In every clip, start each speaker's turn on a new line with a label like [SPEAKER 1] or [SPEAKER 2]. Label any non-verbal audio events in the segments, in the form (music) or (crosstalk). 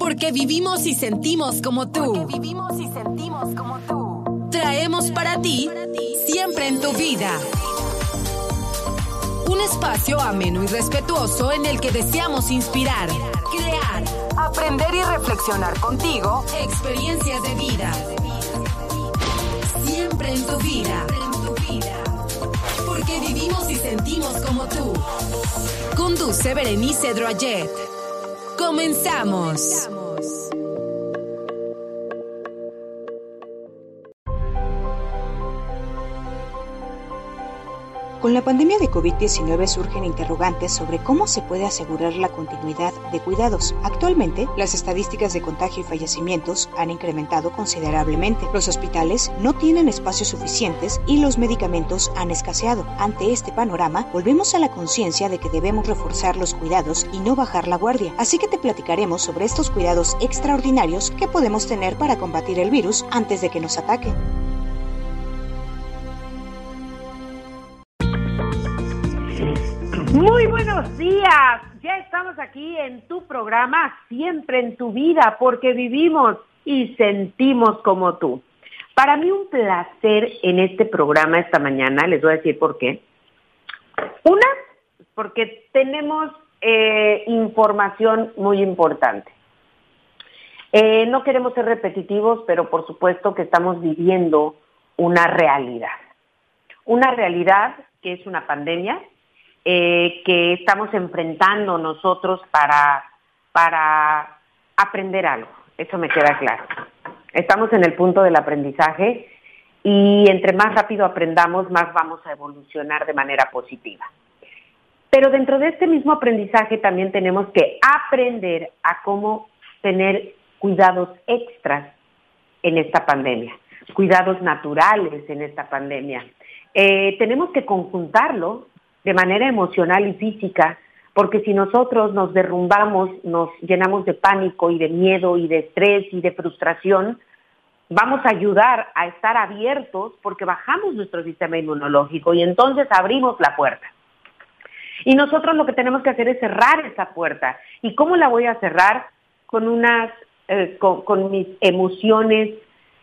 [SPEAKER 1] Porque vivimos y sentimos como tú. Porque vivimos y sentimos como tú. Traemos para ti siempre en tu vida. Un espacio ameno y respetuoso en el que deseamos inspirar, crear, aprender y reflexionar contigo experiencias de vida. Siempre en tu vida. Porque vivimos y sentimos como tú. Conduce Berenice Droyet. Comenzamos.
[SPEAKER 2] Con la pandemia de COVID-19 surgen interrogantes sobre cómo se puede asegurar la continuidad de cuidados. Actualmente, las estadísticas de contagio y fallecimientos han incrementado considerablemente. Los hospitales no tienen espacios suficientes y los medicamentos han escaseado. Ante este panorama, volvemos a la conciencia de que debemos reforzar los cuidados y no bajar la guardia. Así que te platicaremos sobre estos cuidados extraordinarios que podemos tener para combatir el virus antes de que nos ataque.
[SPEAKER 3] Muy buenos días. Ya estamos aquí en tu programa, siempre en tu vida, porque vivimos y sentimos como tú. Para mí un placer en este programa esta mañana, les voy a decir por qué. Una, porque tenemos eh, información muy importante. Eh, no queremos ser repetitivos, pero por supuesto que estamos viviendo una realidad. Una realidad que es una pandemia, eh, que estamos enfrentando nosotros para, para aprender algo. Eso me queda claro. Estamos en el punto del aprendizaje y entre más rápido aprendamos, más vamos a evolucionar de manera positiva. Pero dentro de este mismo aprendizaje también tenemos que aprender a cómo tener cuidados extras en esta pandemia, cuidados naturales en esta pandemia. Eh, tenemos que conjuntarlo de manera emocional y física, porque si nosotros nos derrumbamos, nos llenamos de pánico y de miedo y de estrés y de frustración, vamos a ayudar a estar abiertos porque bajamos nuestro sistema inmunológico y entonces abrimos la puerta. Y nosotros lo que tenemos que hacer es cerrar esa puerta. ¿Y cómo la voy a cerrar? Con unas, eh, con, mis emociones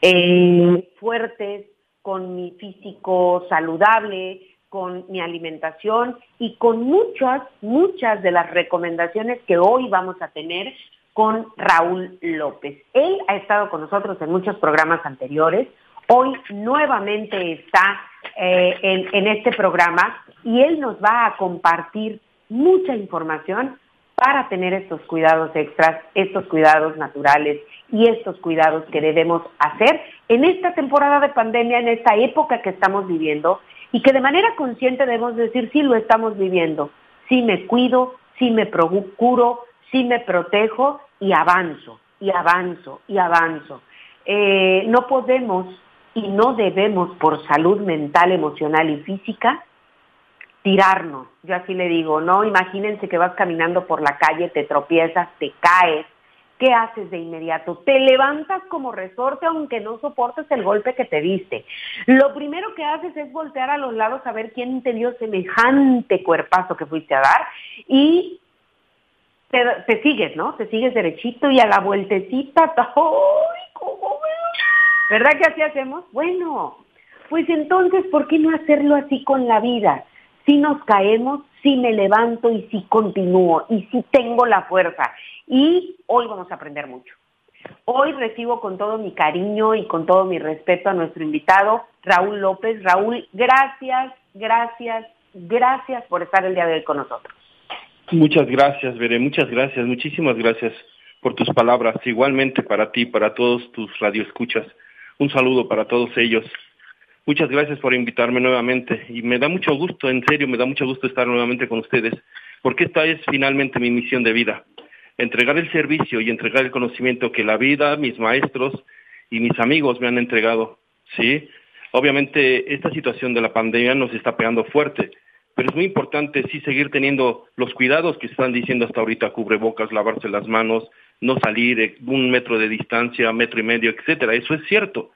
[SPEAKER 3] eh, fuertes, con mi físico saludable, con mi alimentación y con muchas, muchas de las recomendaciones que hoy vamos a tener con Raúl López. Él ha estado con nosotros en muchos programas anteriores, hoy nuevamente está eh, en, en este programa y él nos va a compartir mucha información para tener estos cuidados extras, estos cuidados naturales y estos cuidados que debemos hacer en esta temporada de pandemia, en esta época que estamos viviendo y que de manera consciente debemos decir, sí lo estamos viviendo, sí me cuido, sí me procuro, sí me protejo y avanzo, y avanzo, y avanzo. Eh, no podemos y no debemos por salud mental, emocional y física tirarnos. Yo así le digo, no, imagínense que vas caminando por la calle, te tropiezas, te caes, ¿qué haces de inmediato? Te levantas como resorte aunque no soportes el golpe que te diste. Lo primero que haces es voltear a los lados a ver quién te dio semejante cuerpazo que fuiste a dar y te, sigues, ¿no? Te sigues derechito y a la vueltecita, (laughs) ¡ay, cómo ¿Verdad que así hacemos? Bueno, pues entonces, ¿por qué no hacerlo así con la vida? Si nos caemos, si me levanto y si continúo y si tengo la fuerza y hoy vamos a aprender mucho. Hoy recibo con todo mi cariño y con todo mi respeto a nuestro invitado, Raúl López. Raúl, gracias, gracias, gracias por estar el día de hoy con nosotros.
[SPEAKER 4] Muchas gracias, Veré, muchas gracias, muchísimas gracias por tus palabras. Igualmente para ti, para todos tus radioescuchas. Un saludo para todos ellos. Muchas gracias por invitarme nuevamente y me da mucho gusto, en serio, me da mucho gusto estar nuevamente con ustedes, porque esta es finalmente mi misión de vida entregar el servicio y entregar el conocimiento que la vida, mis maestros y mis amigos me han entregado, ¿sí? Obviamente esta situación de la pandemia nos está pegando fuerte, pero es muy importante sí seguir teniendo los cuidados que están diciendo hasta ahorita, cubrebocas, lavarse las manos, no salir, eh, un metro de distancia, metro y medio, etcétera. Eso es cierto.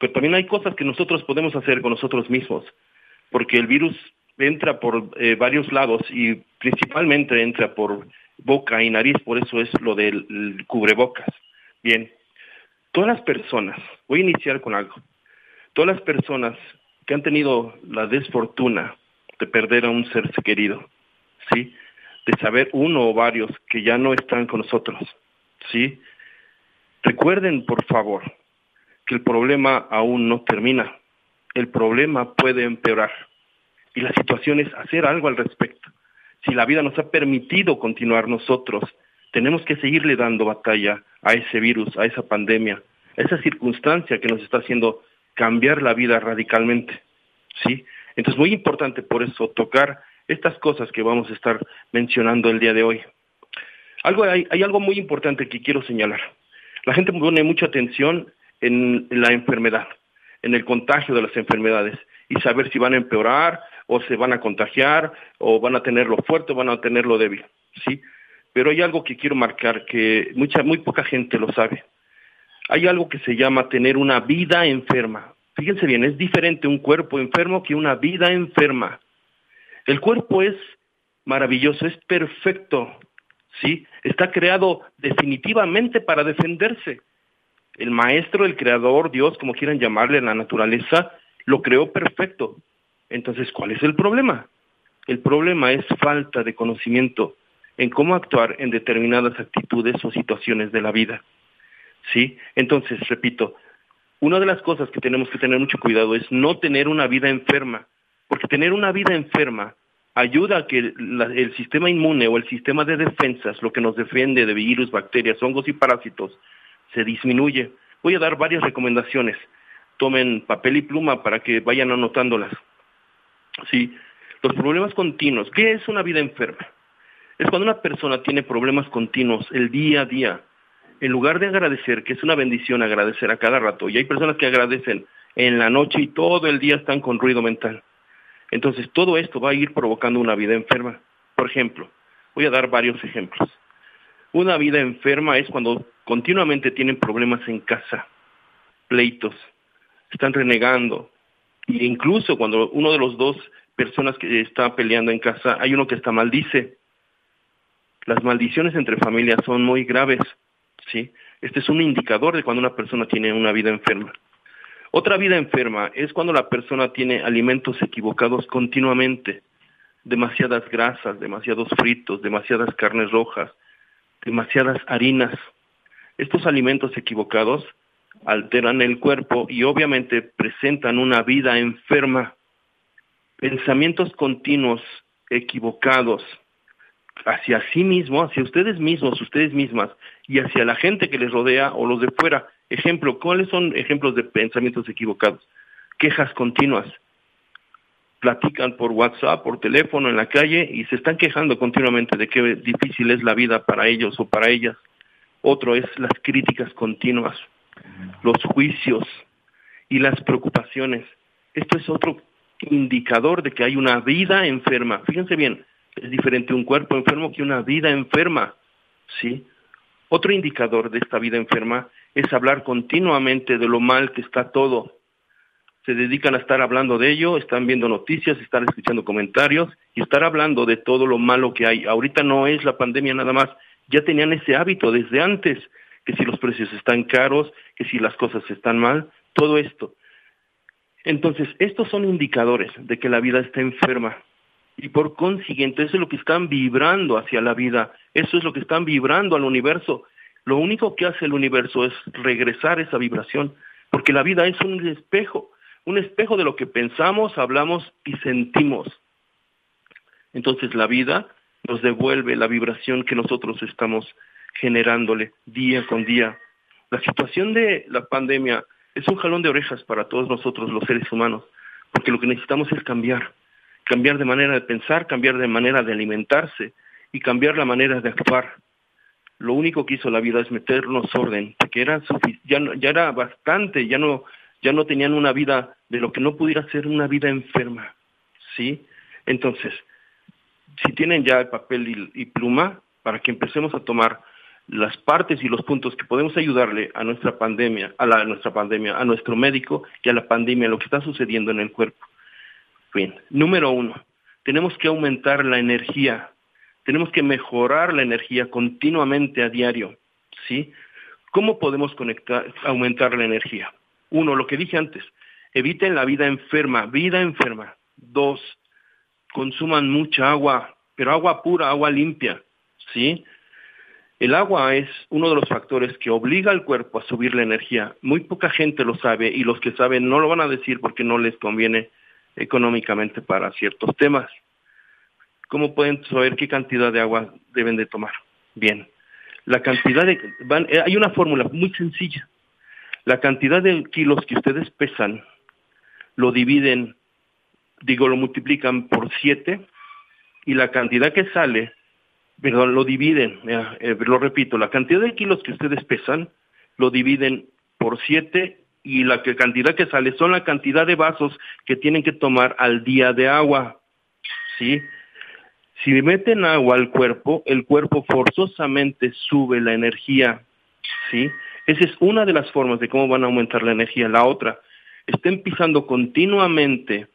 [SPEAKER 4] Pero también hay cosas que nosotros podemos hacer con nosotros mismos, porque el virus entra por eh, varios lados y principalmente entra por boca y nariz, por eso es lo del cubrebocas. Bien, todas las personas, voy a iniciar con algo, todas las personas que han tenido la desfortuna de perder a un ser querido, ¿sí? De saber uno o varios que ya no están con nosotros, ¿sí? Recuerden, por favor, que el problema aún no termina. El problema puede empeorar. Y la situación es hacer algo al respecto. Si la vida nos ha permitido continuar nosotros, tenemos que seguirle dando batalla a ese virus, a esa pandemia, a esa circunstancia que nos está haciendo cambiar la vida radicalmente. ¿Sí? Entonces, muy importante por eso tocar estas cosas que vamos a estar mencionando el día de hoy. Algo, hay, hay algo muy importante que quiero señalar. La gente pone mucha atención en la enfermedad, en el contagio de las enfermedades y saber si van a empeorar o se van a contagiar o van a tenerlo fuerte o van a tenerlo débil, ¿sí? Pero hay algo que quiero marcar que mucha, muy poca gente lo sabe. Hay algo que se llama tener una vida enferma. Fíjense bien, es diferente un cuerpo enfermo que una vida enferma. El cuerpo es maravilloso, es perfecto, ¿sí? Está creado definitivamente para defenderse. El maestro, el creador, Dios, como quieran llamarle, la naturaleza, lo creó perfecto. Entonces, ¿cuál es el problema? El problema es falta de conocimiento en cómo actuar en determinadas actitudes o situaciones de la vida. ¿Sí? Entonces, repito, una de las cosas que tenemos que tener mucho cuidado es no tener una vida enferma, porque tener una vida enferma ayuda a que el sistema inmune o el sistema de defensas, lo que nos defiende de virus, bacterias, hongos y parásitos, se disminuye. Voy a dar varias recomendaciones. Tomen papel y pluma para que vayan anotándolas. Sí, los problemas continuos. ¿Qué es una vida enferma? Es cuando una persona tiene problemas continuos el día a día. En lugar de agradecer, que es una bendición agradecer a cada rato, y hay personas que agradecen en la noche y todo el día están con ruido mental. Entonces todo esto va a ir provocando una vida enferma. Por ejemplo, voy a dar varios ejemplos. Una vida enferma es cuando continuamente tienen problemas en casa, pleitos, están renegando, e incluso cuando uno de los dos personas que está peleando en casa, hay uno que está maldice. Las maldiciones entre familias son muy graves, ¿sí? Este es un indicador de cuando una persona tiene una vida enferma. Otra vida enferma es cuando la persona tiene alimentos equivocados continuamente, demasiadas grasas, demasiados fritos, demasiadas carnes rojas, demasiadas harinas. Estos alimentos equivocados alteran el cuerpo y obviamente presentan una vida enferma. Pensamientos continuos equivocados hacia sí mismo, hacia ustedes mismos, ustedes mismas y hacia la gente que les rodea o los de fuera. Ejemplo, ¿cuáles son ejemplos de pensamientos equivocados? Quejas continuas. Platican por WhatsApp, por teléfono, en la calle y se están quejando continuamente de qué difícil es la vida para ellos o para ellas. Otro es las críticas continuas los juicios y las preocupaciones. Esto es otro indicador de que hay una vida enferma. Fíjense bien, es diferente un cuerpo enfermo que una vida enferma. ¿Sí? Otro indicador de esta vida enferma es hablar continuamente de lo mal que está todo. Se dedican a estar hablando de ello, están viendo noticias, están escuchando comentarios y estar hablando de todo lo malo que hay. Ahorita no es la pandemia nada más, ya tenían ese hábito desde antes que si los precios están caros, que si las cosas están mal, todo esto. Entonces, estos son indicadores de que la vida está enferma. Y por consiguiente, eso es lo que están vibrando hacia la vida, eso es lo que están vibrando al universo. Lo único que hace el universo es regresar esa vibración, porque la vida es un espejo, un espejo de lo que pensamos, hablamos y sentimos. Entonces la vida nos devuelve la vibración que nosotros estamos generándole día con día. La situación de la pandemia es un jalón de orejas para todos nosotros los seres humanos, porque lo que necesitamos es cambiar, cambiar de manera de pensar, cambiar de manera de alimentarse y cambiar la manera de actuar. Lo único que hizo la vida es meternos orden, porque era ya, ya era bastante, ya no, ya no tenían una vida de lo que no pudiera ser una vida enferma, ¿sí? Entonces, si tienen ya el papel y pluma, para que empecemos a tomar las partes y los puntos que podemos ayudarle a nuestra pandemia, a, la, nuestra pandemia, a nuestro médico y a la pandemia, lo que está sucediendo en el cuerpo. Bien, número uno, tenemos que aumentar la energía. Tenemos que mejorar la energía continuamente a diario, ¿sí? ¿Cómo podemos conectar, aumentar la energía? Uno, lo que dije antes, eviten la vida enferma, vida enferma. Dos, consuman mucha agua, pero agua pura, agua limpia, ¿sí? El agua es uno de los factores que obliga al cuerpo a subir la energía. Muy poca gente lo sabe y los que saben no lo van a decir porque no les conviene económicamente para ciertos temas. ¿Cómo pueden saber qué cantidad de agua deben de tomar? Bien, la cantidad de... Eh, hay una fórmula muy sencilla. La cantidad de kilos que ustedes pesan lo dividen, digo, lo multiplican por 7 y la cantidad que sale perdón, lo dividen, eh, lo repito, la cantidad de kilos que ustedes pesan lo dividen por siete y la cantidad que sale son la cantidad de vasos que tienen que tomar al día de agua, ¿sí? Si meten agua al cuerpo, el cuerpo forzosamente sube la energía, ¿sí? Esa es una de las formas de cómo van a aumentar la energía. La otra, estén pisando continuamente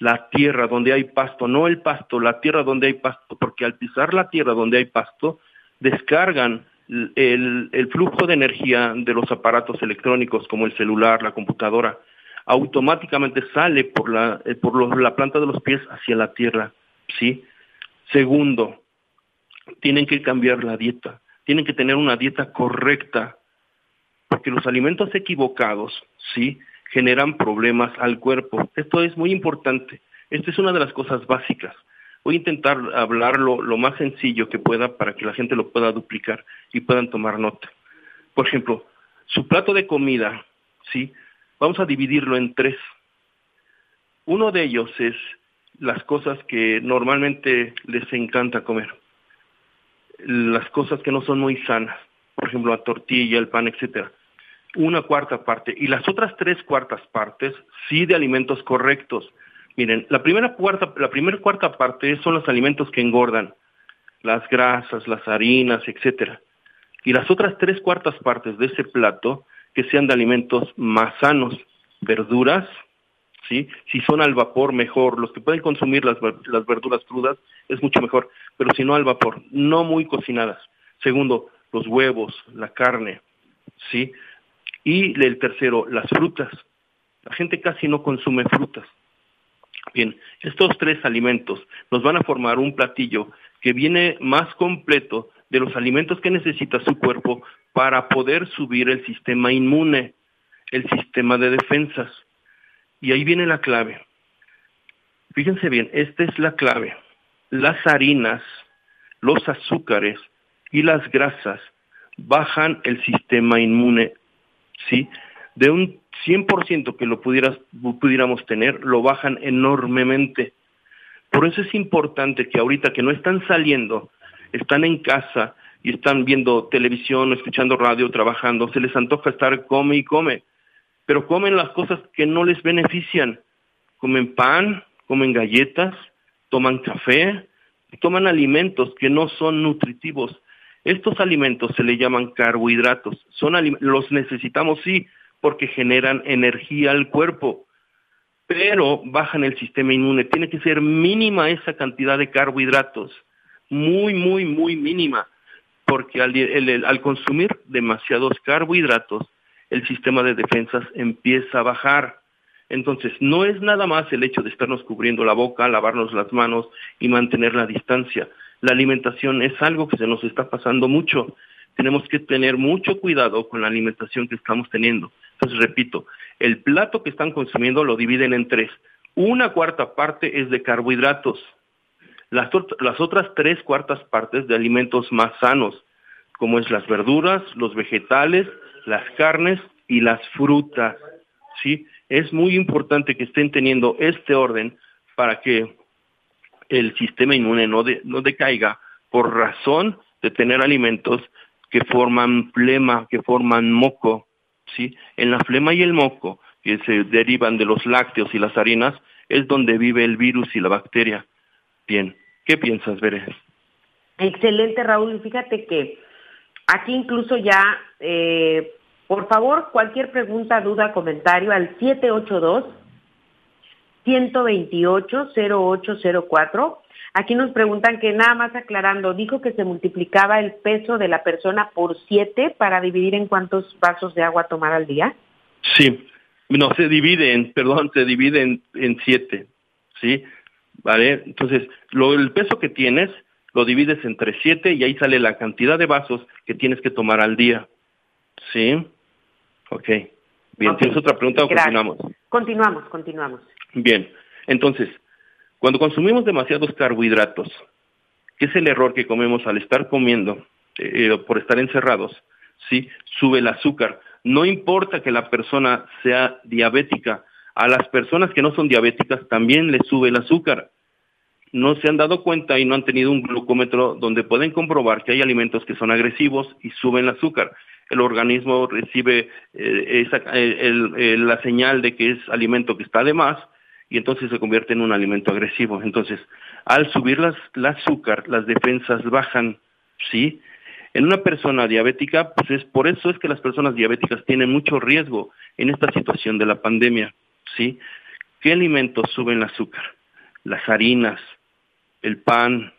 [SPEAKER 4] la tierra donde hay pasto, no el pasto, la tierra donde hay pasto, porque al pisar la tierra donde hay pasto, descargan el, flujo de energía de los aparatos electrónicos como el celular, la computadora, automáticamente sale por la, eh, por la planta de los pies hacia la tierra, ¿sí? Segundo, tienen que cambiar la dieta, tienen que tener una dieta correcta, porque los alimentos equivocados, ¿sí? Generan problemas al cuerpo. Esto es muy importante. Esta es una de las cosas básicas. Voy a intentar hablarlo lo más sencillo que pueda para que la gente lo pueda duplicar y puedan tomar nota. Por ejemplo, su plato de comida, ¿sí? Vamos a dividirlo en tres. Uno de ellos es las cosas que normalmente les encanta comer. Las cosas que no son muy sanas. Por ejemplo, la tortilla, el pan, etcétera una cuarta parte y las otras tres cuartas partes sí de alimentos correctos. Miren, la primera cuarta, la cuarta parte son los alimentos que engordan, las grasas, las harinas, etcétera. Y las otras tres cuartas partes de ese plato que sean de alimentos más sanos, verduras, ¿sí? Si son al vapor, mejor. Los que pueden consumir las, las verduras crudas es mucho mejor, pero si no al vapor, no muy cocinadas. Segundo, los huevos, la carne, ¿sí? Y el tercero, las frutas. La gente casi no consume frutas. Bien, estos tres alimentos nos van a formar un platillo que viene más completo de los alimentos que necesita su cuerpo para poder subir el sistema inmune, el sistema de defensas. Y ahí viene la clave. Fíjense bien, esta es la clave. Las harinas, los azúcares y las grasas bajan el sistema inmune ¿sí? De un 100% que lo pudiéramos tener, lo bajan enormemente. Por eso es importante que ahorita que no están saliendo, están en casa y están viendo televisión, escuchando radio, trabajando, se les antoja estar come y come, pero comen las cosas que no les benefician. Comen pan, comen galletas, toman café, toman alimentos que no son nutritivos. Estos alimentos se le llaman carbohidratos. Son los necesitamos sí porque generan energía al cuerpo, pero bajan el sistema inmune. Tiene que ser mínima esa cantidad de carbohidratos, muy, muy, muy mínima, porque al, al consumir demasiados carbohidratos, el sistema de defensas empieza a bajar. Entonces, no es nada más el hecho de estarnos cubriendo la boca, lavarnos las manos y mantener la distancia la alimentación es algo que se nos está pasando mucho. Tenemos que tener mucho cuidado con la alimentación que estamos teniendo. Entonces, repito, el plato que están consumiendo lo dividen en tres. Una cuarta parte es de carbohidratos. Las, las otras tres cuartas partes de alimentos más sanos, como es las verduras, los vegetales, las carnes y las frutas. ¿sí? Es muy importante que estén teniendo este orden para que el sistema inmune no, no decaiga por razón de tener alimentos que forman flema, que forman moco, ¿sí? En la flema y el moco, que se derivan de los lácteos y las harinas, es donde vive el virus y la bacteria. Bien, ¿qué piensas, Veré?
[SPEAKER 3] Excelente, Raúl. Fíjate que aquí incluso ya, eh, por favor, cualquier pregunta, duda, comentario al 782 128-0804. Aquí nos preguntan que nada más aclarando, dijo que se multiplicaba el peso de la persona por siete para dividir en cuántos vasos de agua tomar al día.
[SPEAKER 4] Sí, no, se divide en, perdón, se divide en, en siete, ¿sí? ¿Vale? Entonces, lo, el peso que tienes lo divides entre siete y ahí sale la cantidad de vasos que tienes que tomar al día. ¿Sí? Ok. Bien, ¿tienes otra pregunta o continuamos?
[SPEAKER 3] Continuamos, continuamos.
[SPEAKER 4] Bien, entonces, cuando consumimos demasiados carbohidratos, que es el error que comemos al estar comiendo, eh, por estar encerrados, ¿sí? Sube el azúcar. No importa que la persona sea diabética, a las personas que no son diabéticas también les sube el azúcar. No se han dado cuenta y no han tenido un glucómetro donde pueden comprobar que hay alimentos que son agresivos y suben el azúcar. El organismo recibe eh, eh, la señal de que es alimento que está de más y entonces se convierte en un alimento agresivo. Entonces, al subir las, el azúcar, las defensas bajan, ¿sí? En una persona diabética, pues es por eso es que las personas diabéticas tienen mucho riesgo en esta situación de la pandemia, ¿sí? ¿Qué alimentos suben el azúcar? Las harinas, el pan,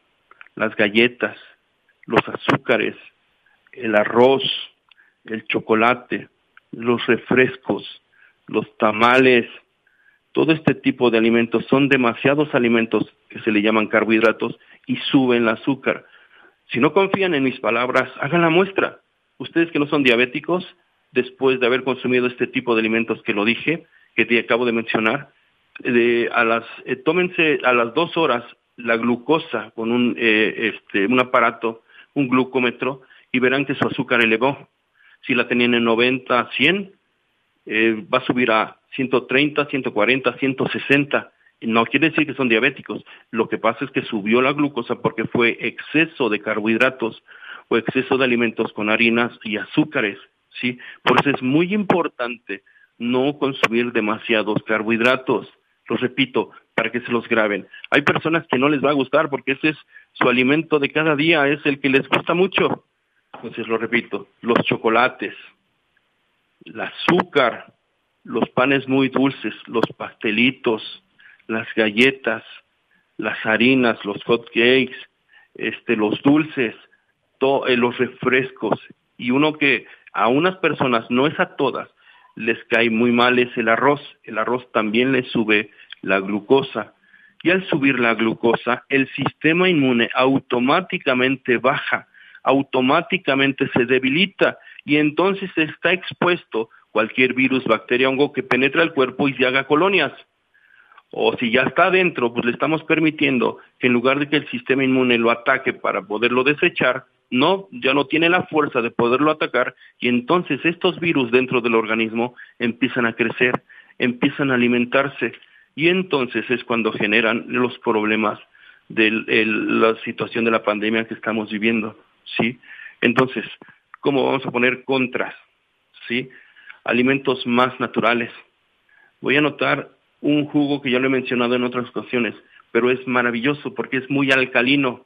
[SPEAKER 4] las galletas, los azúcares, el arroz, el chocolate, los refrescos, los tamales, todo este tipo de alimentos son demasiados alimentos que se le llaman carbohidratos y suben el azúcar. Si no confían en mis palabras, hagan la muestra. Ustedes que no son diabéticos, después de haber consumido este tipo de alimentos que lo dije, que te acabo de mencionar, eh, tómense a las dos horas la glucosa con un, eh, este, un aparato, un glucómetro, y verán que su azúcar elevó. Si la tenían en 90, 100, eh, va a subir a 130, 140, 160. No quiere decir que son diabéticos. Lo que pasa es que subió la glucosa porque fue exceso de carbohidratos o exceso de alimentos con harinas y azúcares. ¿sí? Por eso es muy importante no consumir demasiados carbohidratos. Lo repito, para que se los graben. Hay personas que no les va a gustar porque ese es su alimento de cada día, es el que les gusta mucho. Entonces, lo repito, los chocolates, el azúcar, los panes muy dulces, los pastelitos, las galletas, las harinas, los hot cakes, este, los dulces, eh, los refrescos. Y uno que a unas personas, no es a todas, les cae muy mal es el arroz. El arroz también le sube la glucosa. Y al subir la glucosa, el sistema inmune automáticamente baja, automáticamente se debilita y entonces está expuesto cualquier virus, bacteria, hongo que penetra el cuerpo y se haga colonias. O si ya está adentro, pues le estamos permitiendo que en lugar de que el sistema inmune lo ataque para poderlo desechar, no, ya no tiene la fuerza de poderlo atacar y entonces estos virus dentro del organismo empiezan a crecer, empiezan a alimentarse y entonces es cuando generan los problemas de la situación de la pandemia que estamos viviendo, ¿sí? Entonces, ¿Cómo vamos a poner contras? ¿Sí? Alimentos más naturales. Voy a anotar un jugo que ya lo he mencionado en otras ocasiones, pero es maravilloso porque es muy alcalino.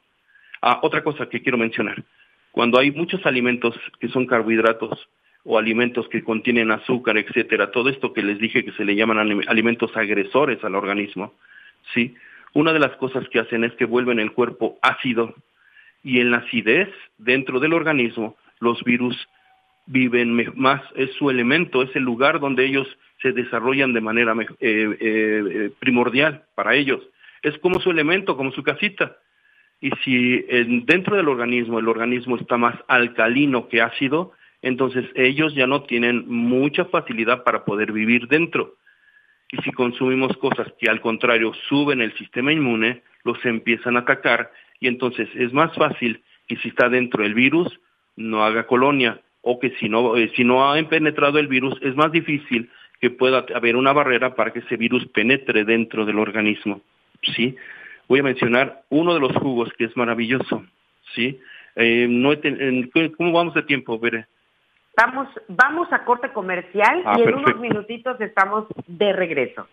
[SPEAKER 4] Ah, otra cosa que quiero mencionar. Cuando hay muchos alimentos que son carbohidratos o alimentos que contienen azúcar, etcétera, todo esto que les dije que se le llaman alimentos agresores al organismo, ¿sí? Una de las cosas que hacen es que vuelven el cuerpo ácido y en la acidez dentro del organismo los virus viven más, es su elemento, es el lugar donde ellos se desarrollan de manera eh, eh, primordial para ellos. Es como su elemento, como su casita. Y si dentro del organismo el organismo está más alcalino que ácido, entonces ellos ya no tienen mucha facilidad para poder vivir dentro. Y si consumimos cosas que al contrario suben el sistema inmune, los empiezan a atacar y entonces es más fácil que si está dentro el virus, no haga colonia o que si no, eh, si no ha penetrado el virus es más difícil que pueda haber una barrera para que ese virus penetre dentro del organismo. ¿sí? Voy a mencionar uno de los jugos que es maravilloso. ¿sí? Eh, no ¿Cómo vamos de tiempo, Bere?
[SPEAKER 3] Vamos, vamos a corte comercial ah, y en unos minutitos estamos de regreso.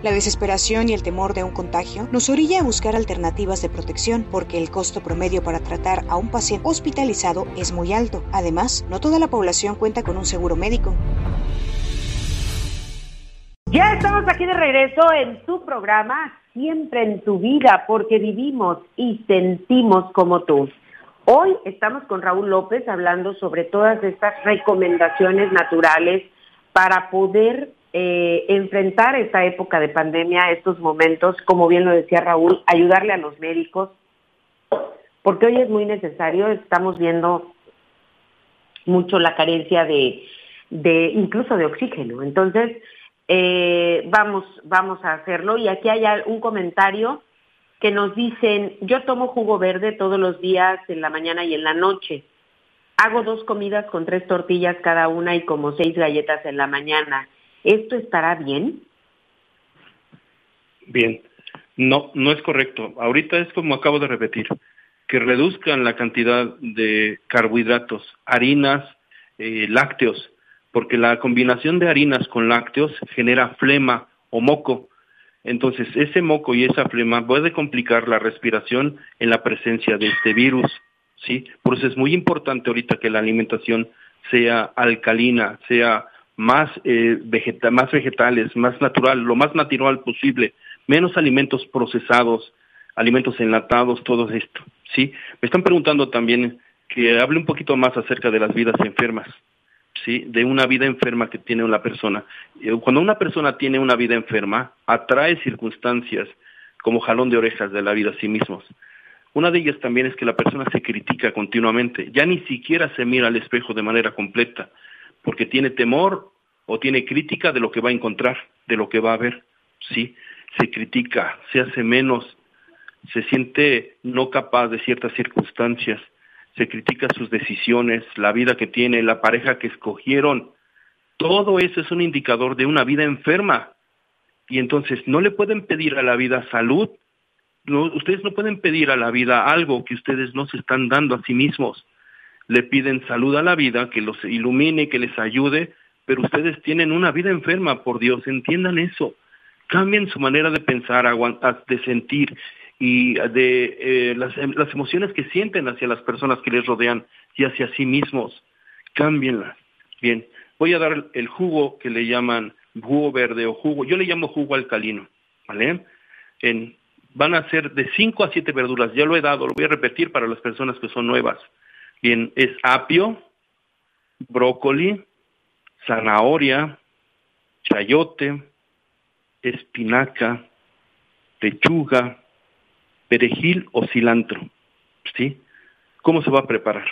[SPEAKER 2] La desesperación y el temor de un contagio nos orilla a buscar alternativas de protección porque el costo promedio para tratar a un paciente hospitalizado es muy alto. Además, no toda la población cuenta con un seguro médico.
[SPEAKER 3] Ya estamos aquí de regreso en tu programa, siempre en tu vida, porque vivimos y sentimos como tú. Hoy estamos con Raúl López hablando sobre todas estas recomendaciones naturales para poder eh, enfrentar esta época de pandemia, estos momentos, como bien lo decía Raúl, ayudarle a los médicos, porque hoy es muy necesario, estamos viendo mucho la carencia de, de incluso de oxígeno. Entonces, eh, vamos, vamos a hacerlo. Y aquí hay un comentario que nos dicen, yo tomo jugo verde todos los días en la mañana y en la noche. Hago dos comidas con tres tortillas cada una y como seis galletas en la mañana. ¿Esto estará bien?
[SPEAKER 4] Bien, no, no es correcto. Ahorita es como acabo de repetir, que reduzcan la cantidad de carbohidratos, harinas, eh, lácteos, porque la combinación de harinas con lácteos genera flema o moco. Entonces, ese moco y esa flema puede complicar la respiración en la presencia de este virus, ¿sí? Por eso es muy importante ahorita que la alimentación sea alcalina, sea más, eh, más vegetales, más natural, lo más natural posible, menos alimentos procesados, alimentos enlatados, todo esto, ¿sí? Me están preguntando también que hable un poquito más acerca de las vidas enfermas. ¿sí? de una vida enferma que tiene una persona. Eh, cuando una persona tiene una vida enferma, atrae circunstancias como jalón de orejas de la vida a sí mismos. Una de ellas también es que la persona se critica continuamente, ya ni siquiera se mira al espejo de manera completa, porque tiene temor o tiene crítica de lo que va a encontrar, de lo que va a ver, ¿sí? Se critica, se hace menos, se siente no capaz de ciertas circunstancias, se critica sus decisiones, la vida que tiene, la pareja que escogieron. Todo eso es un indicador de una vida enferma. Y entonces no le pueden pedir a la vida salud. Ustedes no pueden pedir a la vida algo que ustedes no se están dando a sí mismos. Le piden salud a la vida, que los ilumine, que les ayude, pero ustedes tienen una vida enferma, por Dios, entiendan eso. Cambien su manera de pensar, de sentir y de eh, las, em, las, emociones que sienten hacia las personas que les rodean y hacia sí mismos. Cámbienlas. Bien, voy a dar el jugo que le llaman jugo verde o jugo, yo le llamo jugo alcalino, ¿vale? Van a ser de 5 a 7 verduras, ya lo he dado, lo voy a repetir para las personas que son nuevas. Bien, es apio, brócoli, zanahoria, chayote, espinaca, lechuga, perejil o cilantro. ¿Sí? ¿Cómo se va a preparar?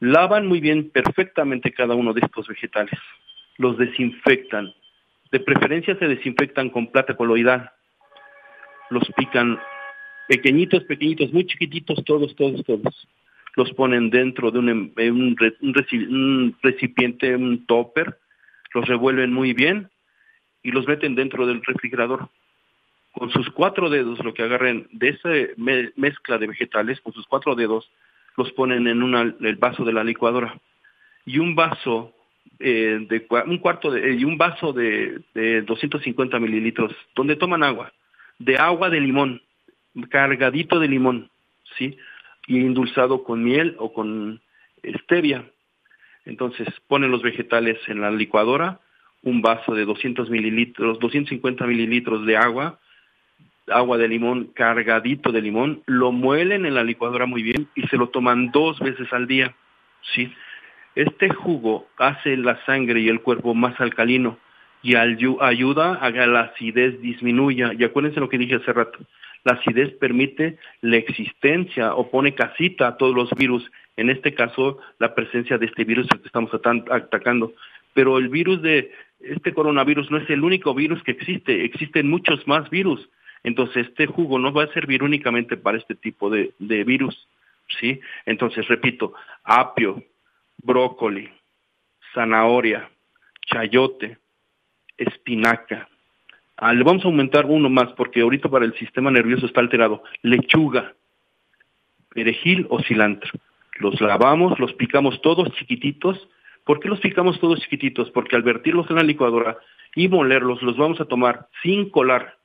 [SPEAKER 4] Lavan muy bien, perfectamente cada uno de estos vegetales. Los desinfectan. De preferencia se desinfectan con plata coloidal. Los pican pequeñitos, pequeñitos, muy chiquititos, todos, todos, todos. Los ponen dentro de un, un, un recipiente, un topper, los revuelven muy bien y los meten dentro del refrigerador con sus cuatro dedos, lo que agarren de esa mezcla de vegetales, con sus cuatro dedos, los ponen en el vaso de la licuadora. Y un vaso eh, de un cuarto de, y un vaso de, de 250 mililitros, donde toman agua, de agua de limón, cargadito de limón, ¿sí? Y endulzado con miel o con stevia. Entonces ponen los vegetales en la licuadora, un vaso de 200 mililitros, 250 mililitros de agua, agua de limón cargadito de limón, lo muelen en la licuadora muy bien y se lo toman dos veces al día. ¿sí? Este jugo hace la sangre y el cuerpo más alcalino y ayuda a que la acidez disminuya. Y acuérdense lo que dije hace rato. La acidez permite la existencia o pone casita a todos los virus, en este caso la presencia de este virus que estamos atacando. Pero el virus de este coronavirus no es el único virus que existe, existen muchos más virus entonces, este jugo no va a servir únicamente para este tipo de, virus, ¿sí? Entonces, repito, apio, brócoli, zanahoria, chayote, espinaca. Ah, le vamos a aumentar uno más porque ahorita para el sistema nervioso está alterado. Lechuga, perejil o cilantro. Los lavamos, los picamos todos chiquititos. ¿Por qué los picamos todos chiquititos? Porque al vertirlos en la licuadora y molerlos, los vamos a tomar sin colar.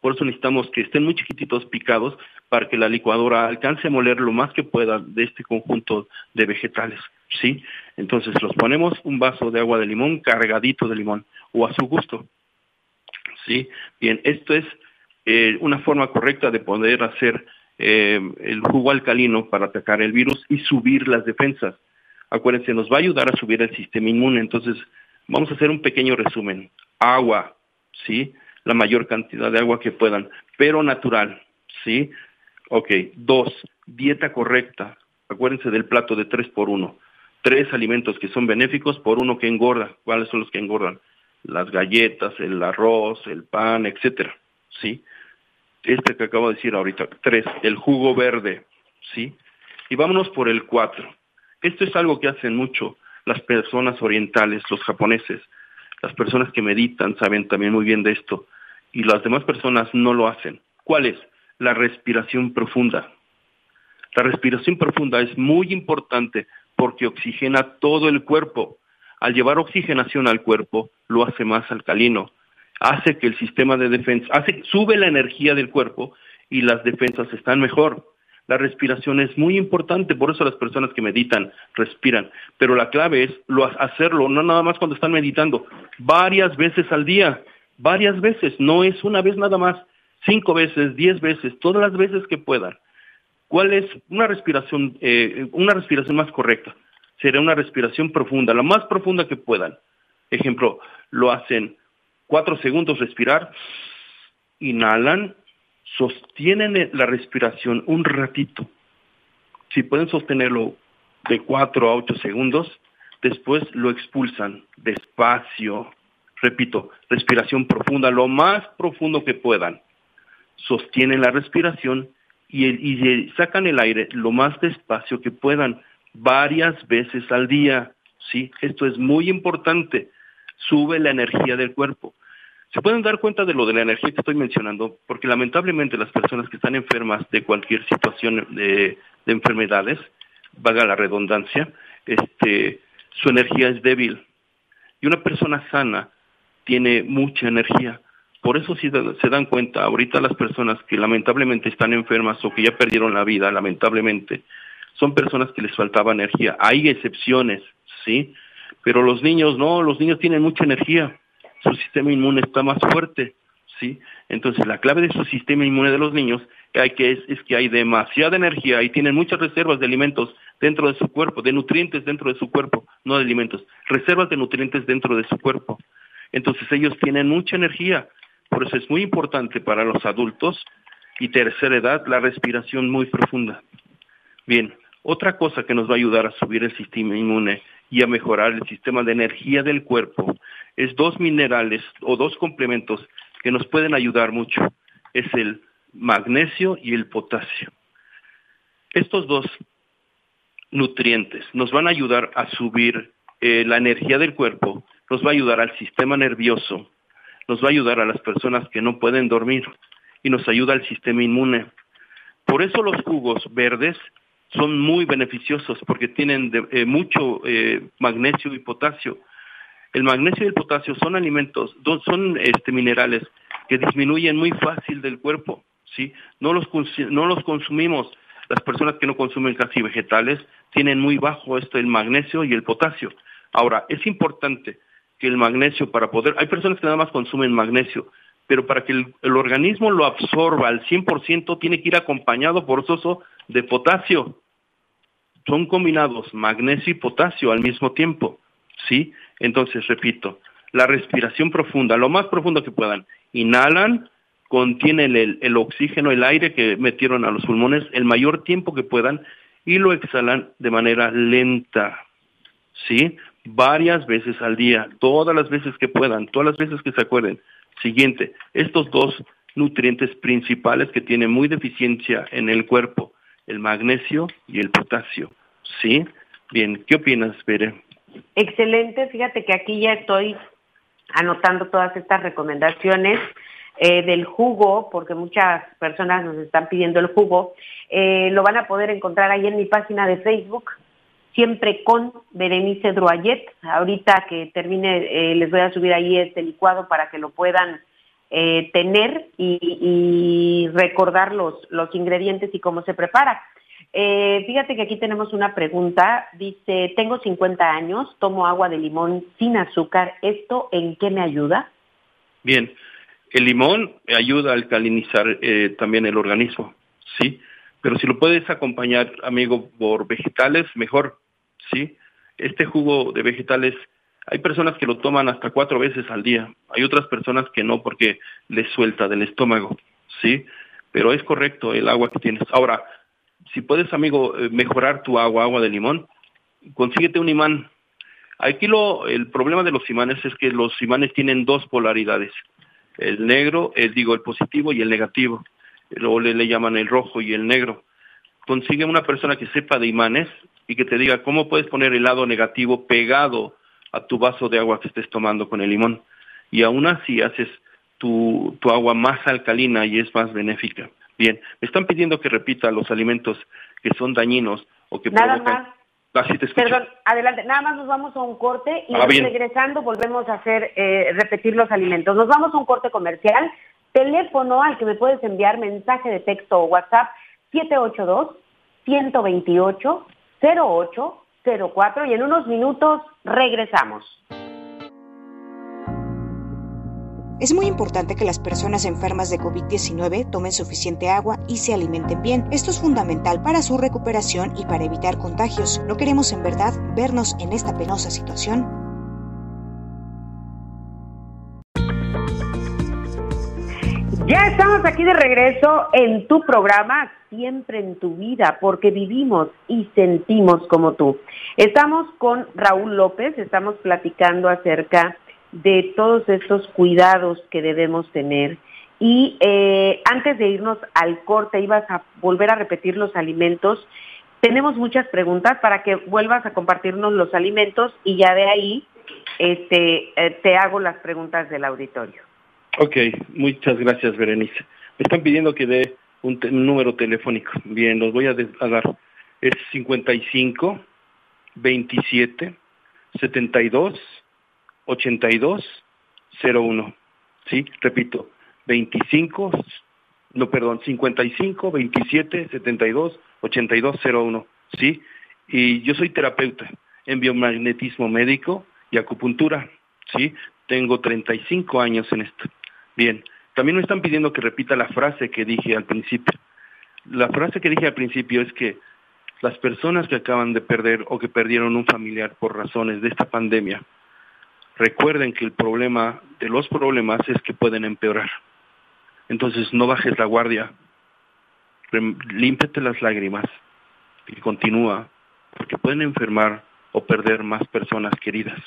[SPEAKER 4] Por eso necesitamos que estén muy chiquititos picados para que la licuadora alcance a moler lo más que pueda de este conjunto de vegetales. ¿sí? Entonces los ponemos un vaso de agua de limón cargadito de limón o a su gusto. ¿Sí? Bien, esto es eh, una forma correcta de poder hacer eh, el jugo alcalino para atacar el virus y subir las defensas. Acuérdense, nos va a ayudar a subir el sistema inmune. Entonces, vamos a hacer un pequeño resumen. Agua, ¿sí? La mayor cantidad de agua que puedan, pero natural, ¿sí? Ok. Dos, dieta correcta. Acuérdense del plato de tres por uno. Tres alimentos que son benéficos por uno que engorda. ¿Cuáles son los que engordan? Las galletas, el arroz, el pan, etcétera, ¿sí? Este que acabo de decir ahorita. Tres, el jugo verde, ¿sí? Y vámonos por el cuatro esto es algo que hacen mucho las personas orientales, los japoneses. Las personas que meditan saben también muy bien de esto y las demás personas no lo hacen. ¿Cuál es? La respiración profunda. La respiración profunda es muy importante porque oxigena todo el cuerpo. Al llevar oxigenación al cuerpo, lo hace más alcalino. Hace que el sistema de defensa, hace, sube la energía del cuerpo y las defensas están mejor. La respiración es muy importante, por eso las personas que meditan respiran. Pero la clave es lo, hacerlo, no nada más cuando están meditando, varias veces al día, varias veces, no es una vez nada más, cinco veces, diez veces, todas las veces que puedan. ¿Cuál es una respiración, eh, una respiración más correcta? Sería una respiración profunda, la más profunda que puedan. Ejemplo, lo hacen cuatro segundos respirar, inhalan, sostienen la respiración un ratito. Si pueden sostenerlo de 4 a 8 segundos, después lo expulsan despacio. Repito, respiración profunda, lo más profundo que puedan. Sostienen la respiración y, y sacan el aire lo más despacio que puedan, varias veces al día. ¿sí? Esto es muy importante. Sube la energía del cuerpo. Se pueden dar cuenta de lo de la energía que estoy mencionando, porque lamentablemente las personas que están enfermas de cualquier situación de, enfermedades, vaga la redundancia, este, su energía es débil. Y una persona sana tiene mucha energía. Por eso si se dan cuenta, ahorita las personas que lamentablemente están enfermas o que ya perdieron la vida, lamentablemente, son personas que les faltaba energía. Hay excepciones, ¿sí? Pero los niños no, los niños tienen mucha energía su sistema inmune está más fuerte, ¿sí? Entonces, la clave de su sistema inmune de los niños hay que es, es, que hay demasiada energía y tienen muchas reservas de alimentos dentro de su cuerpo, de nutrientes dentro de su cuerpo, no de alimentos, reservas de nutrientes dentro de su cuerpo. Entonces, ellos tienen mucha energía. Por eso es muy importante para los adultos y tercera edad la respiración muy profunda. Bien, otra cosa que nos va a ayudar a subir el sistema inmune y a mejorar el sistema de energía del cuerpo es dos minerales o dos complementos que nos pueden ayudar mucho. Es el magnesio y el potasio. Estos dos nutrientes nos van a ayudar a subir eh, la energía del cuerpo, nos va a ayudar al sistema nervioso, nos va a ayudar a las personas que no pueden dormir y nos ayuda al sistema inmune. Por eso los jugos verdes son muy beneficiosos porque tienen eh, mucho eh, magnesio y potasio. El magnesio y el potasio son alimentos, son este, minerales que disminuyen muy fácil del cuerpo, ¿sí? No los, no los consumimos. Las personas que no consumen casi vegetales tienen muy bajo esto el magnesio y el potasio. Ahora, es importante que el magnesio para poder, hay personas que nada más consumen magnesio, pero para que el, organismo lo absorba al 100% tiene que ir acompañado forzoso de potasio. Son combinados magnesio y potasio al mismo tiempo, ¿sí? Entonces, repito, la respiración profunda, lo más profundo que puedan. Inhalan, contienen el, el oxígeno, el aire que metieron a los pulmones el mayor tiempo que puedan y lo exhalan de manera lenta, ¿sí? Varias veces al día, todas las veces que puedan, todas las veces que se acuerden. Siguiente, estos dos nutrientes principales que tienen muy deficiencia en el cuerpo, el magnesio y el potasio. ¿Sí? Bien, ¿qué opinas, Bere?
[SPEAKER 3] Excelente, fíjate que aquí ya estoy anotando todas estas recomendaciones eh, del jugo, porque muchas personas nos están pidiendo el jugo. Eh, lo van a poder encontrar ahí en mi página de Facebook, siempre con Berenice Droyet. Ahorita que termine, eh, les voy a subir ahí este licuado para que lo puedan eh, tener y, recordar los, los ingredientes y cómo se prepara. Eh, fíjate que aquí tenemos una pregunta. Dice, tengo 50 años, tomo agua de limón sin azúcar. ¿Esto en qué me ayuda?
[SPEAKER 4] Bien, El limón ayuda a alcalinizar eh, también el organismo, ¿sí? Pero si lo puedes acompañar, amigo, por vegetales, mejor, ¿sí? Este jugo de vegetales, hay personas que lo toman hasta cuatro veces al día. Hay otras personas que no porque les suelta del estómago, ¿sí? Pero es correcto el agua que tienes. Ahora, si puedes, amigo, eh, mejorar tu agua, agua de limón, consíguete un imán. Aquí lo, el problema de los imanes es que los imanes tienen dos polaridades. El negro, es, digo, el positivo y el negativo. Luego le, le llaman el rojo y el negro. Consigue una persona que sepa de imanes y que te diga cómo puedes poner el lado negativo pegado a tu vaso de agua que estés tomando con el limón. Y aún así haces tu, tu agua más alcalina y es más benéfica. Bien, me están pidiendo que repita los alimentos que son dañinos o que
[SPEAKER 3] Nada Más. Ah, Perdón, adelante. Nada más nos vamos a un corte y ah, regresando volvemos a hacer eh, repetir los alimentos. Nos vamos a un corte comercial. Teléfono al que me puedes enviar mensaje de texto o WhatsApp 782 128 0804 y en unos minutos regresamos.
[SPEAKER 2] Es muy importante que las personas enfermas de COVID-19 tomen suficiente agua y se alimenten bien. Esto es fundamental para su recuperación y para evitar contagios. No queremos en verdad vernos en esta penosa situación.
[SPEAKER 3] Ya estamos aquí de regreso en tu programa, siempre en tu vida, porque vivimos y sentimos como tú. Estamos con Raúl López, estamos platicando acerca de todos estos cuidados que debemos tener. Y eh, antes de irnos al corte, ibas a volver a repetir los alimentos. Tenemos muchas preguntas para que vuelvas a compartirnos los alimentos y ya de ahí este, eh, te hago las preguntas del auditorio.
[SPEAKER 4] Ok, muchas gracias, Berenice. Me están pidiendo que dé un, número telefónico. Bien, los voy a, a dar. Es 55 27 72 8201. ¿Sí? Repito, 25, no, perdón, 55 27 72 8201. ¿Sí? Y yo soy terapeuta en biomagnetismo médico y acupuntura. ¿Sí? Tengo 35 años en esto. Bien, también me están pidiendo que repita la frase que dije al principio. La frase que dije al principio es que las personas que acaban de perder o que perdieron un familiar por razones de esta pandemia recuerden que el problema de los problemas es que pueden empeorar. Entonces no bajes la guardia, límpete las lágrimas y continúa, porque pueden enfermar o perder más personas queridas.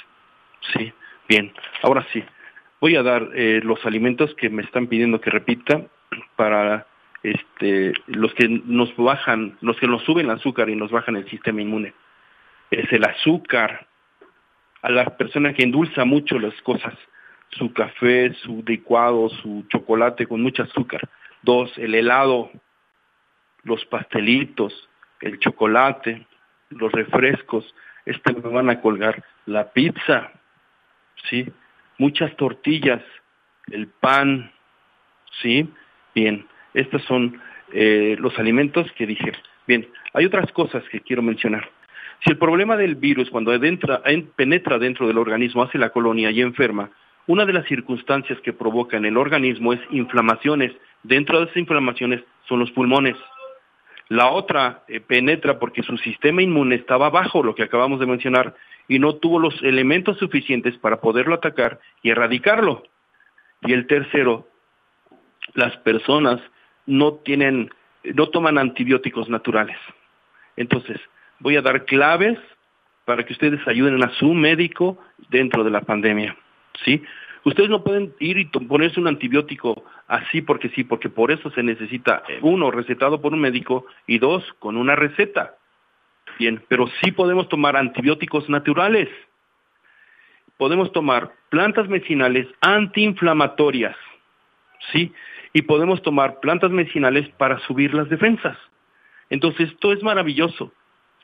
[SPEAKER 4] Sí, bien, ahora sí, voy a dar eh, los alimentos que me están pidiendo que repita para este, los que nos bajan, los que nos suben el azúcar y nos bajan el sistema inmune. Es el azúcar, a la persona que endulza mucho las cosas, su café, su licuado, su chocolate con mucho azúcar. Dos, el helado, los pastelitos, el chocolate, los refrescos, este me van a colgar, la pizza, ¿sí? Muchas tortillas, el pan, ¿sí? Bien, estos son eh, los alimentos que dije. Bien, hay otras cosas que quiero mencionar. Si el problema del virus cuando penetra dentro del organismo hace la colonia y enferma, una de las circunstancias que provoca en el organismo es inflamaciones. Dentro de esas inflamaciones son los pulmones. La otra eh, penetra porque su sistema inmune estaba bajo, lo que acabamos de mencionar, y no tuvo los elementos suficientes para poderlo atacar y erradicarlo. Y el tercero, las personas no tienen, no toman antibióticos naturales. Entonces, voy a dar claves para que ustedes ayuden a su médico dentro de la pandemia. ¿sí? Ustedes no pueden ir y ponerse un antibiótico así porque sí, porque por eso se necesita, eh, uno, recetado por un médico y dos, con una receta. Bien, pero sí podemos tomar antibióticos naturales. Podemos tomar plantas medicinales antiinflamatorias, ¿sí? Y podemos tomar plantas medicinales para subir las defensas. Entonces, esto es maravilloso.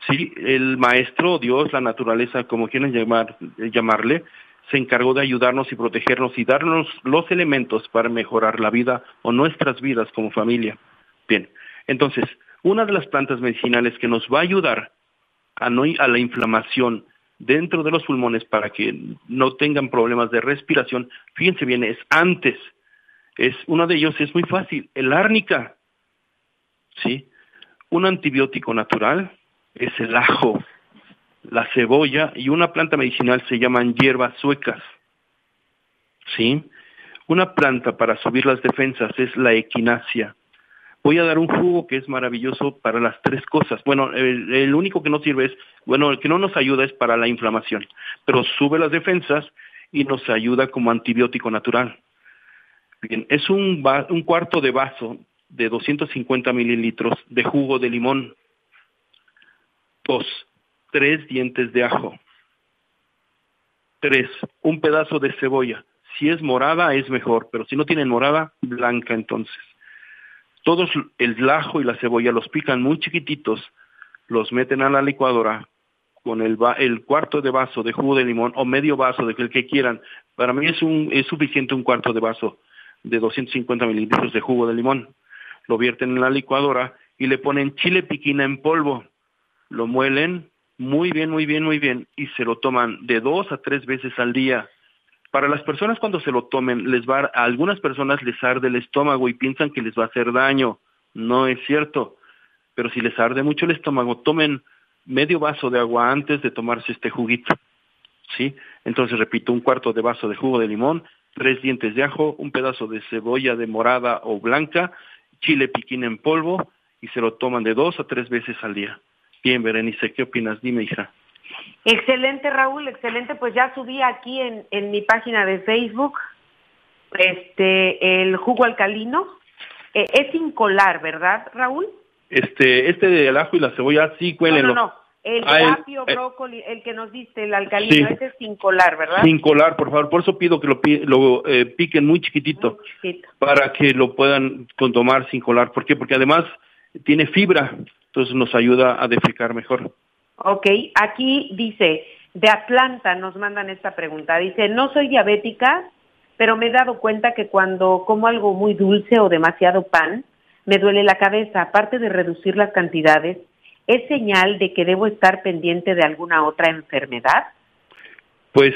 [SPEAKER 4] Sí, el maestro, Dios, la naturaleza, como quieran llamar, llamarle, se encargó de ayudarnos y protegernos y darnos los elementos para mejorar la vida o nuestras vidas como familia. Bien, entonces, una de las plantas medicinales que nos va a ayudar a, a la inflamación dentro de los pulmones para que no tengan problemas de respiración, fíjense bien, es antes, Es, uno de ellos es muy fácil, el árnica. ¿Sí? Un antibiótico natural es el ajo, la cebolla y una planta medicinal se llaman hierbas suecas. ¿Sí? Una planta para subir las defensas es la equinacia. Voy a dar un jugo que es maravilloso para las tres cosas. Bueno, el, único que no sirve es, bueno, el que no nos ayuda es para la inflamación, pero sube las defensas y nos ayuda como antibiótico natural. Bien, es un, cuarto de vaso de 250 mililitros de jugo de limón. Dos, tres dientes de ajo. Tres, un pedazo de cebolla. Si es morada es mejor, pero si no tienen morada, blanca entonces. Todos el ajo y la cebolla los pican muy chiquititos, los meten a la licuadora con el, el cuarto de vaso de jugo de limón o medio vaso de el que quieran. Para mí es, un, es suficiente un cuarto de vaso de 250 mililitros de jugo de limón. Lo vierten en la licuadora y le ponen chile piquina en polvo. Lo muelen muy bien, muy bien, muy bien y se lo toman de dos a tres veces al día. Para las personas cuando se lo tomen, les va a, algunas personas les arde el estómago y piensan que les va a hacer daño. No es cierto. Pero si les arde mucho el estómago, tomen medio vaso de agua antes de tomarse este juguito. ¿Sí? Entonces, repito, un cuarto de vaso de jugo de limón, tres dientes de ajo, un pedazo de cebolla de morada o blanca, chile piquín en polvo y se lo toman de dos a tres veces al día. Bien, Berenice, ¿qué opinas? Dime, hija.
[SPEAKER 3] Excelente, Raúl, excelente. Pues ya subí aquí en, en mi página de Facebook este el jugo alcalino. Eh, es incolar, ¿verdad, Raúl?
[SPEAKER 4] Este, este del ajo y la cebolla, sí, cuélenlo.
[SPEAKER 3] No, no, no. El ah, apio, eh, brócoli, el que nos diste, el alcalino, ese es sin colar, ¿verdad?
[SPEAKER 4] Sin colar, por favor. Por eso pido que lo, lo eh, piquen muy chiquitito, para que lo puedan tomar sin colar. ¿Por qué? Porque además tiene fibra, entonces nos ayuda a defecar mejor.
[SPEAKER 3] Ok, aquí dice, de Atlanta nos mandan esta pregunta. Dice, no soy diabética, pero me he dado cuenta que cuando como algo muy dulce o demasiado pan, me duele la cabeza. Aparte de reducir las cantidades, ¿es señal de que debo estar pendiente de alguna otra enfermedad?
[SPEAKER 4] Pues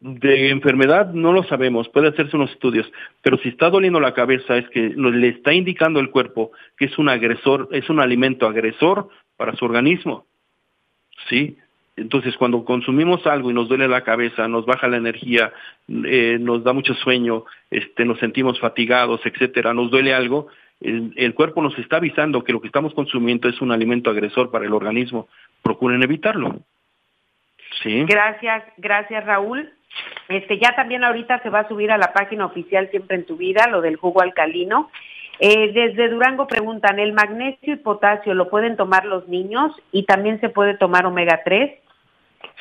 [SPEAKER 4] de enfermedad no lo sabemos, puede hacerse unos estudios, pero si está doliendo la cabeza es que le está indicando el cuerpo que es un agresor, es un alimento agresor para su organismo. ¿Sí? Entonces, cuando consumimos algo y nos duele la cabeza, nos baja la energía, eh, nos da mucho sueño, este, nos sentimos fatigados, etcétera, nos duele algo, el, cuerpo nos está avisando que lo que estamos consumiendo es un alimento agresor para el organismo. Procuren evitarlo. Sí.
[SPEAKER 3] Gracias, gracias Raúl. Este, ya también ahorita se va a subir a la página oficial Siempre en tu vida, lo del jugo alcalino. Eh, desde Durango preguntan, ¿el magnesio y potasio lo pueden tomar los niños y también se puede tomar omega 3?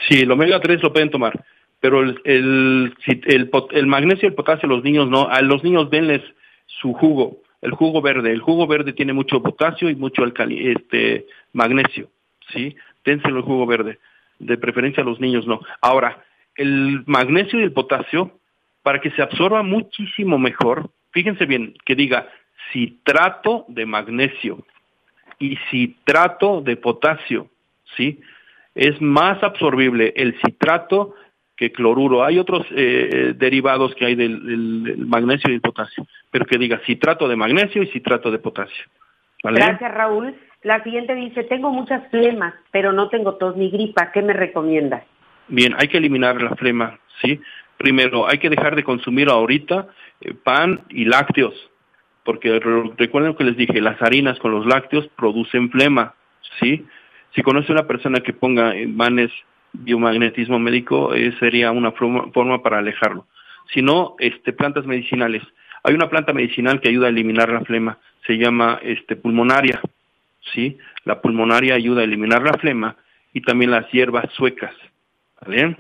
[SPEAKER 4] Sí, el omega 3 lo pueden tomar, pero el, el, el, magnesio y el potasio los niños no, a los niños denles su jugo, el jugo verde. El jugo verde tiene mucho potasio y mucho alcali, este, magnesio, ¿sí? Dénselo el jugo verde, de preferencia a los niños no. Ahora, el magnesio y el potasio, para que se absorba muchísimo mejor, fíjense bien, que diga citrato de magnesio y citrato de potasio, ¿sí? Es más absorbible el citrato que cloruro. Hay otros eh, derivados que hay del, magnesio y el potasio, pero que diga citrato de magnesio y citrato de potasio.
[SPEAKER 3] Gracias, Raúl. La siguiente dice, tengo muchas flemas, pero no tengo tos ni gripa. ¿Qué me recomiendas?
[SPEAKER 4] Bien, hay que eliminar la flema, ¿sí? Primero, hay que dejar de consumir ahorita eh, pan y lácteos, porque recuerden que les dije, las harinas con los lácteos producen flema, ¿sí? Si conoce una persona que ponga en manes biomagnetismo médico, eh, sería una forma, para alejarlo. Si no, este, plantas medicinales. Hay una planta medicinal que ayuda a eliminar la flema, se llama este, pulmonaria, ¿sí? La pulmonaria ayuda a eliminar la flema y también las hierbas suecas, ¿vale?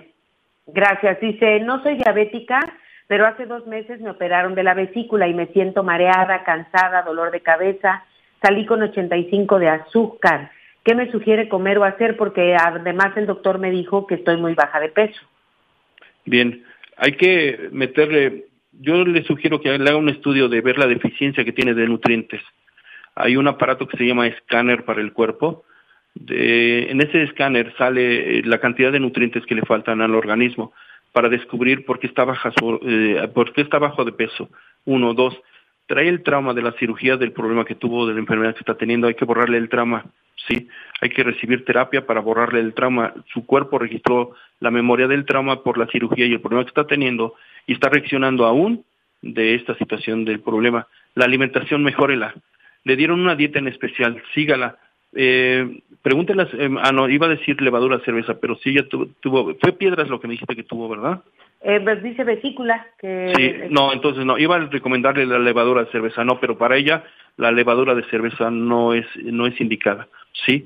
[SPEAKER 3] Gracias. Dice, no soy diabética, pero hace dos meses me operaron de la vesícula y me siento mareada, cansada, dolor de cabeza. Salí con 85 de azúcar. ¿Qué me sugiere comer o hacer? Porque además el doctor me dijo que estoy muy baja de peso.
[SPEAKER 4] Bien, hay que meterle, yo le sugiero que le haga un estudio de ver la deficiencia que tiene de nutrientes. Hay un aparato que se llama escáner para el cuerpo. en ese escáner sale la cantidad de nutrientes que le faltan al organismo para descubrir por qué está baja su, eh, por qué está bajo de peso. Uno, dos, trae el trauma de la cirugía, del problema que tuvo, de la enfermedad que está teniendo, hay que borrarle el trauma, ¿sí? Hay que recibir terapia para borrarle el trauma. Su cuerpo registró la memoria del trauma por la cirugía y el problema que está teniendo y está reaccionando aún de esta situación del problema. La alimentación, mejórela. Le dieron una dieta en especial, sígala. Eh, pregúntele, eh, ah, no, iba a decir levadura cerveza, pero sí, ya tuvo, fue piedras lo que me dijiste que tuvo, ¿verdad?
[SPEAKER 3] Eh, pues dice vesícula. Que...
[SPEAKER 4] Sí, no, entonces no, iba a recomendarle la levadura de cerveza, no, pero para ella la levadura de cerveza no es, no es indicada, ¿sí?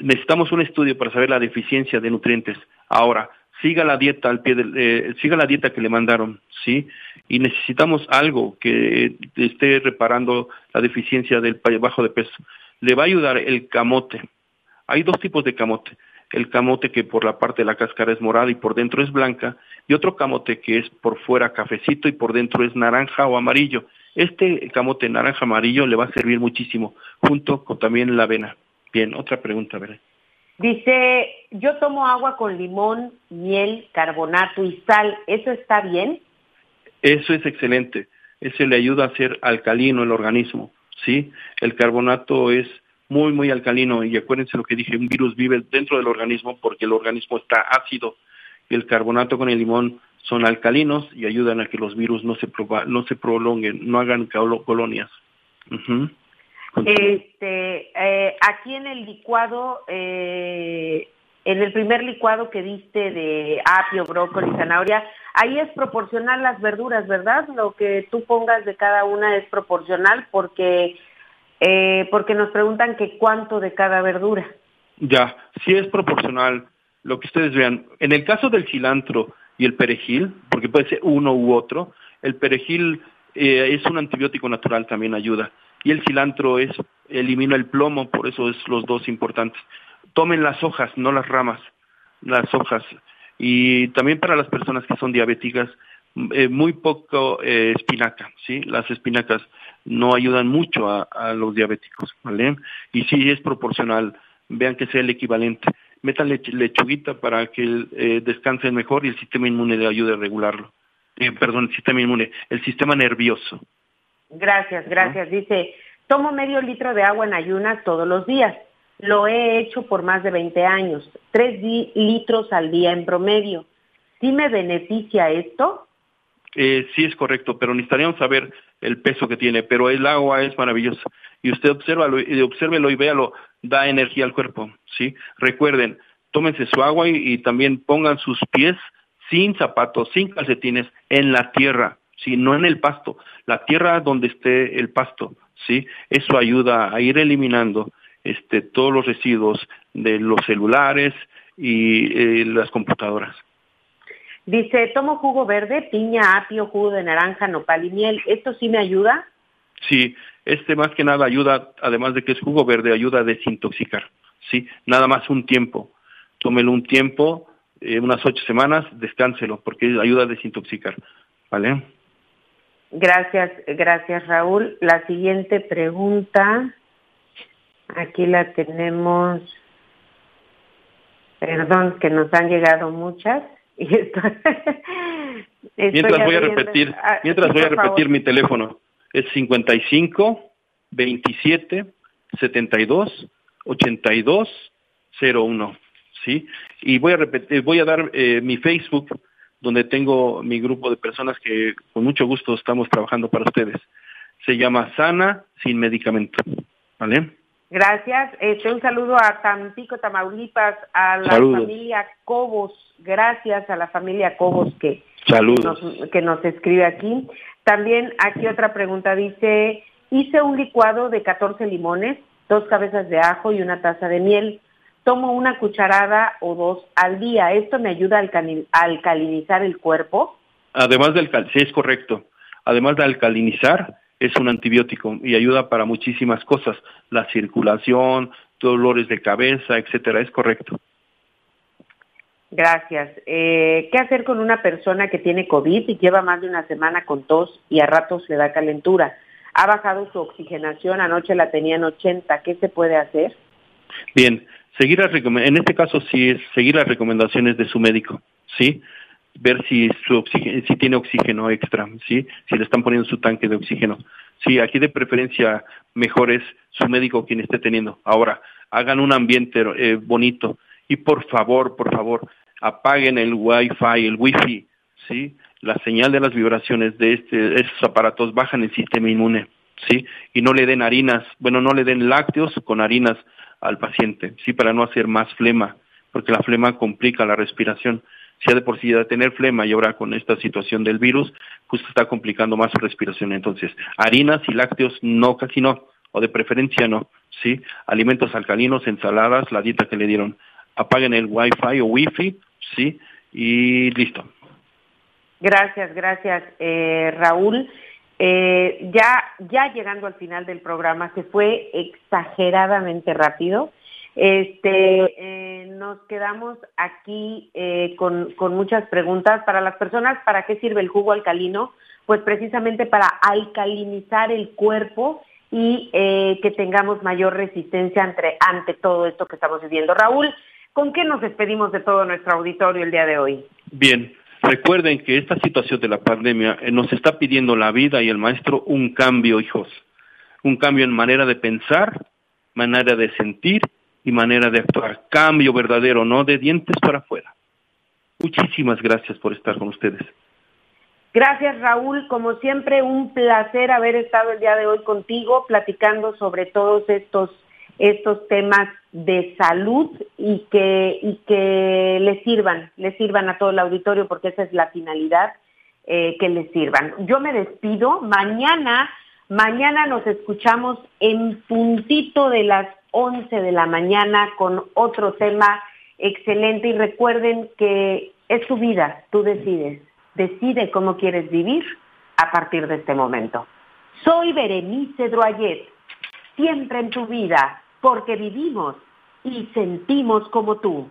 [SPEAKER 4] Necesitamos un estudio para saber la deficiencia de nutrientes. Ahora, siga la dieta al pie del, eh, siga la dieta que le mandaron, ¿sí? Y necesitamos algo que esté reparando la deficiencia del bajo de peso. Le va a ayudar el camote. Hay dos tipos de camote. El camote que por la parte de la cáscara es morada y por dentro es blanca, y otro camote que es por fuera cafecito y por dentro es naranja o amarillo. Este camote naranja amarillo le va a servir muchísimo, junto con también la avena. Bien, otra pregunta, ¿verdad?
[SPEAKER 3] Dice, yo tomo agua con limón, miel, carbonato y sal. ¿Eso está bien?
[SPEAKER 4] Eso es excelente. Eso le ayuda a ser alcalino el organismo, ¿sí? El carbonato es muy, muy alcalino y acuérdense lo que dije, un virus vive dentro del organismo porque el organismo está ácido el carbonato con el limón son alcalinos y ayudan a que los virus no se, no se prolonguen, no hagan colonias.
[SPEAKER 3] Este, eh, aquí en el licuado, eh, en el primer licuado que diste de apio, brócoli, zanahoria, ahí es proporcional las verduras, ¿verdad? Lo que tú pongas de cada una es proporcional porque eh, porque nos preguntan que cuánto de cada verdura.
[SPEAKER 4] Ya, sí es proporcional lo que ustedes vean. En el caso del cilantro y el perejil, porque puede ser uno u otro, el perejil es un antibiótico natural, también ayuda y el cilantro es elimina el plomo, por eso es los dos importantes. Tomen las hojas, no las ramas, las hojas. Y también para las personas que son diabéticas, eh, muy poco eh, espinaca, ¿sí? Las espinacas no ayudan mucho a, los diabéticos, ¿vale? Y sí es proporcional, vean que sea el equivalente. Metan lechuguita para que eh, descansen mejor y el sistema inmune le ayude a regularlo. perdón, el sistema inmune, el sistema nervioso.
[SPEAKER 3] Gracias, gracias. Dice, tomo medio litro de agua en ayunas todos los días. Lo he hecho por más de 20 años, tres litros al día en promedio. ¿Sí me beneficia esto?
[SPEAKER 4] Eh, sí es correcto, pero necesitaríamos saber el peso que tiene, pero el agua es maravillosa. Y usted obsérvalo, y obsérvelo y véalo, da energía al cuerpo, ¿sí? Recuerden, tómense su agua y también pongan sus pies sin zapatos, sin calcetines, en la tierra. ¿sí? no en el pasto, la tierra donde esté el pasto, ¿sí? Eso ayuda a ir eliminando este, todos los residuos de los celulares y eh, las computadoras.
[SPEAKER 3] Dice, tomo jugo verde, piña, apio, jugo de naranja, nopal y miel. ¿Esto sí me ayuda?
[SPEAKER 4] Sí, este más que nada ayuda, además de que es jugo verde, ayuda a desintoxicar. Sí, nada más un tiempo. Tómelo un tiempo, eh, unas ocho semanas, descánselo, porque ayuda a desintoxicar. ¿Vale?
[SPEAKER 3] Gracias, gracias Raúl. La siguiente pregunta, aquí la tenemos, perdón, que nos han llegado muchas. Y (laughs)
[SPEAKER 4] mientras voy a repetir, ah, mientras voy a repetir mi teléfono, es 55 27 72 82 01, ¿sí? Y voy a repetir, voy a dar eh, mi Facebook donde tengo mi grupo de personas que con mucho gusto estamos trabajando para ustedes. Se llama Sana sin medicamento. ¿Vale?
[SPEAKER 3] Gracias. Este, un saludo a Tampico, Tamaulipas, a la familia Cobos. Gracias a la familia Cobos que, Nos, que nos escribe aquí. También aquí otra pregunta dice, hice un licuado de 14 limones, dos cabezas de ajo y una taza de miel tomo una cucharada o dos al día. ¿Esto me ayuda a alcalinizar el cuerpo?
[SPEAKER 4] Además del sí, es correcto. Además de alcalinizar, es un antibiótico y ayuda para muchísimas cosas, la circulación, dolores de cabeza, etcétera, es correcto.
[SPEAKER 3] Gracias. Eh, ¿Qué hacer con una persona que tiene COVID y lleva más de una semana con tos y a ratos le da calentura? Ha bajado su oxigenación, anoche la tenía en 80, ¿qué se puede hacer?
[SPEAKER 4] Bien, seguir las en este caso sí es seguir las recomendaciones de su médico, ¿sí? Ver si su si tiene oxígeno extra, ¿sí? Si le están poniendo su tanque de oxígeno. Sí, aquí de preferencia mejor es su médico quien esté teniendo. Ahora, hagan un ambiente eh, bonito y por favor, por favor, apaguen el Wi-Fi, el Wi-Fi, ¿sí? La señal de las vibraciones de este, estos aparatos bajan el sistema inmune, ¿sí? Y no le den harinas, bueno, no le den lácteos con harinas al paciente, ¿sí? Para no hacer más flema, porque la flema complica la respiración. Si de por sí de tener flema y ahora con esta situación del virus, pues está complicando más su respiración. Entonces, harinas y lácteos no, casi no, o de preferencia no, ¿sí? Alimentos alcalinos, ensaladas, la dieta que le dieron. Apaguen el Wi-Fi o Wi-Fi, ¿sí? Y listo.
[SPEAKER 3] Gracias, gracias, eh, Raúl. Eh, ya, ya llegando al final del programa, se fue exageradamente rápido. Este, eh, nos quedamos aquí eh, con, con, muchas preguntas para las personas. ¿Para qué sirve el jugo alcalino? Pues precisamente para alcalinizar el cuerpo y eh, que tengamos mayor resistencia ante, ante todo esto que estamos viviendo. Raúl, ¿con qué nos despedimos de todo nuestro auditorio el día de hoy?
[SPEAKER 4] Bien, recuerden que esta situación de la pandemia nos está pidiendo la vida y el maestro un cambio, hijos. Un cambio en manera de pensar, manera de sentir y manera de actuar. Cambio verdadero, no de dientes para afuera. Muchísimas gracias por estar con ustedes.
[SPEAKER 3] Gracias Raúl, como siempre un placer haber estado el día de hoy contigo platicando sobre todos estos estos temas de salud y que y que les sirvan, les sirvan a todo el auditorio porque esa es la finalidad eh, que les sirvan. Yo me despido, mañana mañana nos escuchamos en puntito de las 11 de la mañana con otro tema excelente y recuerden que es tu vida, tú decides, decide cómo quieres vivir a partir de este momento. Soy Berenice Droyet, siempre en tu vida, porque vivimos y sentimos como tú.